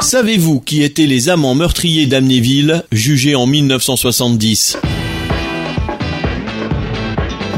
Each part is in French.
Savez-vous qui étaient les amants meurtriers d'Amnéville, jugés en 1970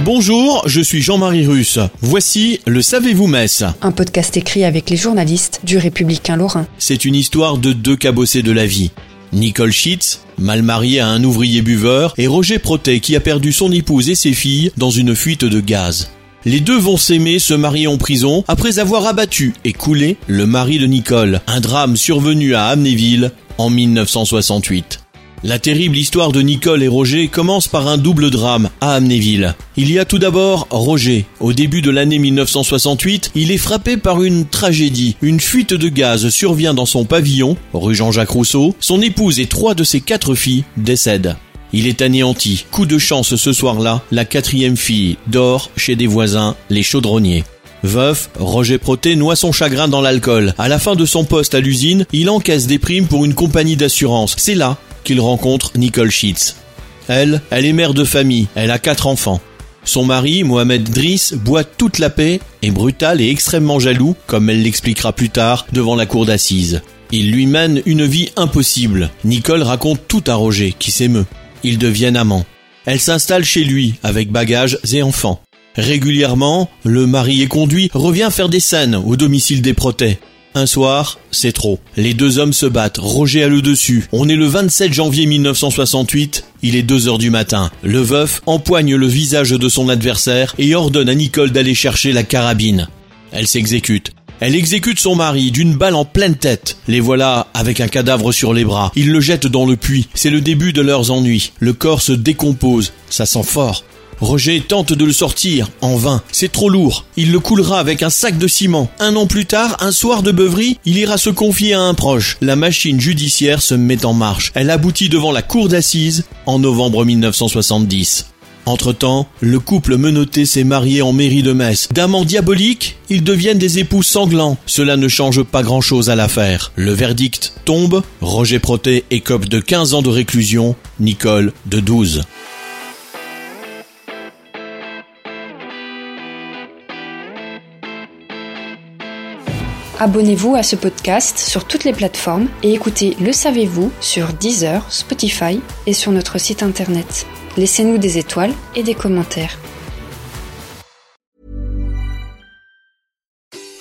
Bonjour, je suis Jean-Marie Russe. Voici le Savez-vous Metz Un podcast écrit avec les journalistes du Républicain Lorrain. C'est une histoire de deux cabossés de la vie. Nicole Schitz, mal mariée à un ouvrier buveur, et Roger Protet qui a perdu son épouse et ses filles dans une fuite de gaz. Les deux vont s'aimer, se marier en prison, après avoir abattu et coulé le mari de Nicole, un drame survenu à Amnéville en 1968. La terrible histoire de Nicole et Roger commence par un double drame à Amnéville. Il y a tout d'abord Roger. Au début de l'année 1968, il est frappé par une tragédie. Une fuite de gaz survient dans son pavillon, rue Jean-Jacques Rousseau. Son épouse et trois de ses quatre filles décèdent. Il est anéanti. Coup de chance ce soir-là, la quatrième fille dort chez des voisins, les chaudronniers. Veuf, Roger Proté noie son chagrin dans l'alcool. À la fin de son poste à l'usine, il encaisse des primes pour une compagnie d'assurance. C'est là qu'il rencontre Nicole Schitz. Elle, elle est mère de famille, elle a quatre enfants. Son mari, Mohamed Driss, boit toute la paix, est brutal et extrêmement jaloux, comme elle l'expliquera plus tard devant la cour d'assises. Il lui mène une vie impossible. Nicole raconte tout à Roger, qui s'émeut. Ils deviennent amants. Elle s'installe chez lui, avec bagages et enfants. Régulièrement, le mari est conduit, revient faire des scènes au domicile des protés. Un soir, c'est trop. Les deux hommes se battent. Roger a le dessus. On est le 27 janvier 1968. Il est 2 heures du matin. Le veuf empoigne le visage de son adversaire et ordonne à Nicole d'aller chercher la carabine. Elle s'exécute. Elle exécute son mari d'une balle en pleine tête. Les voilà avec un cadavre sur les bras. Ils le jettent dans le puits. C'est le début de leurs ennuis. Le corps se décompose. Ça sent fort. Roger tente de le sortir, en vain. C'est trop lourd. Il le coulera avec un sac de ciment. Un an plus tard, un soir de beuverie, il ira se confier à un proche. La machine judiciaire se met en marche. Elle aboutit devant la cour d'assises en novembre 1970. Entre-temps, le couple menotté s'est marié en mairie de Metz. D'amants diaboliques, ils deviennent des époux sanglants. Cela ne change pas grand-chose à l'affaire. Le verdict tombe. Roger Protet écope de 15 ans de réclusion, Nicole de 12. Abonnez-vous à ce podcast sur toutes les plateformes et écoutez Le Savez-vous sur Deezer, Spotify et sur notre site internet. Laissez-nous des étoiles et des commentaires.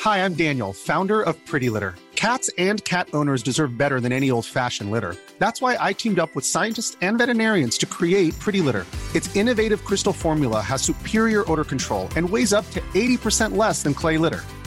Hi, I'm Daniel, founder of Pretty Litter. Cats and cat owners deserve better than any old-fashioned litter. That's why I teamed up with scientists and veterinarians to create Pretty Litter. Its innovative crystal formula has superior odor control and weighs up to 80% less than clay litter.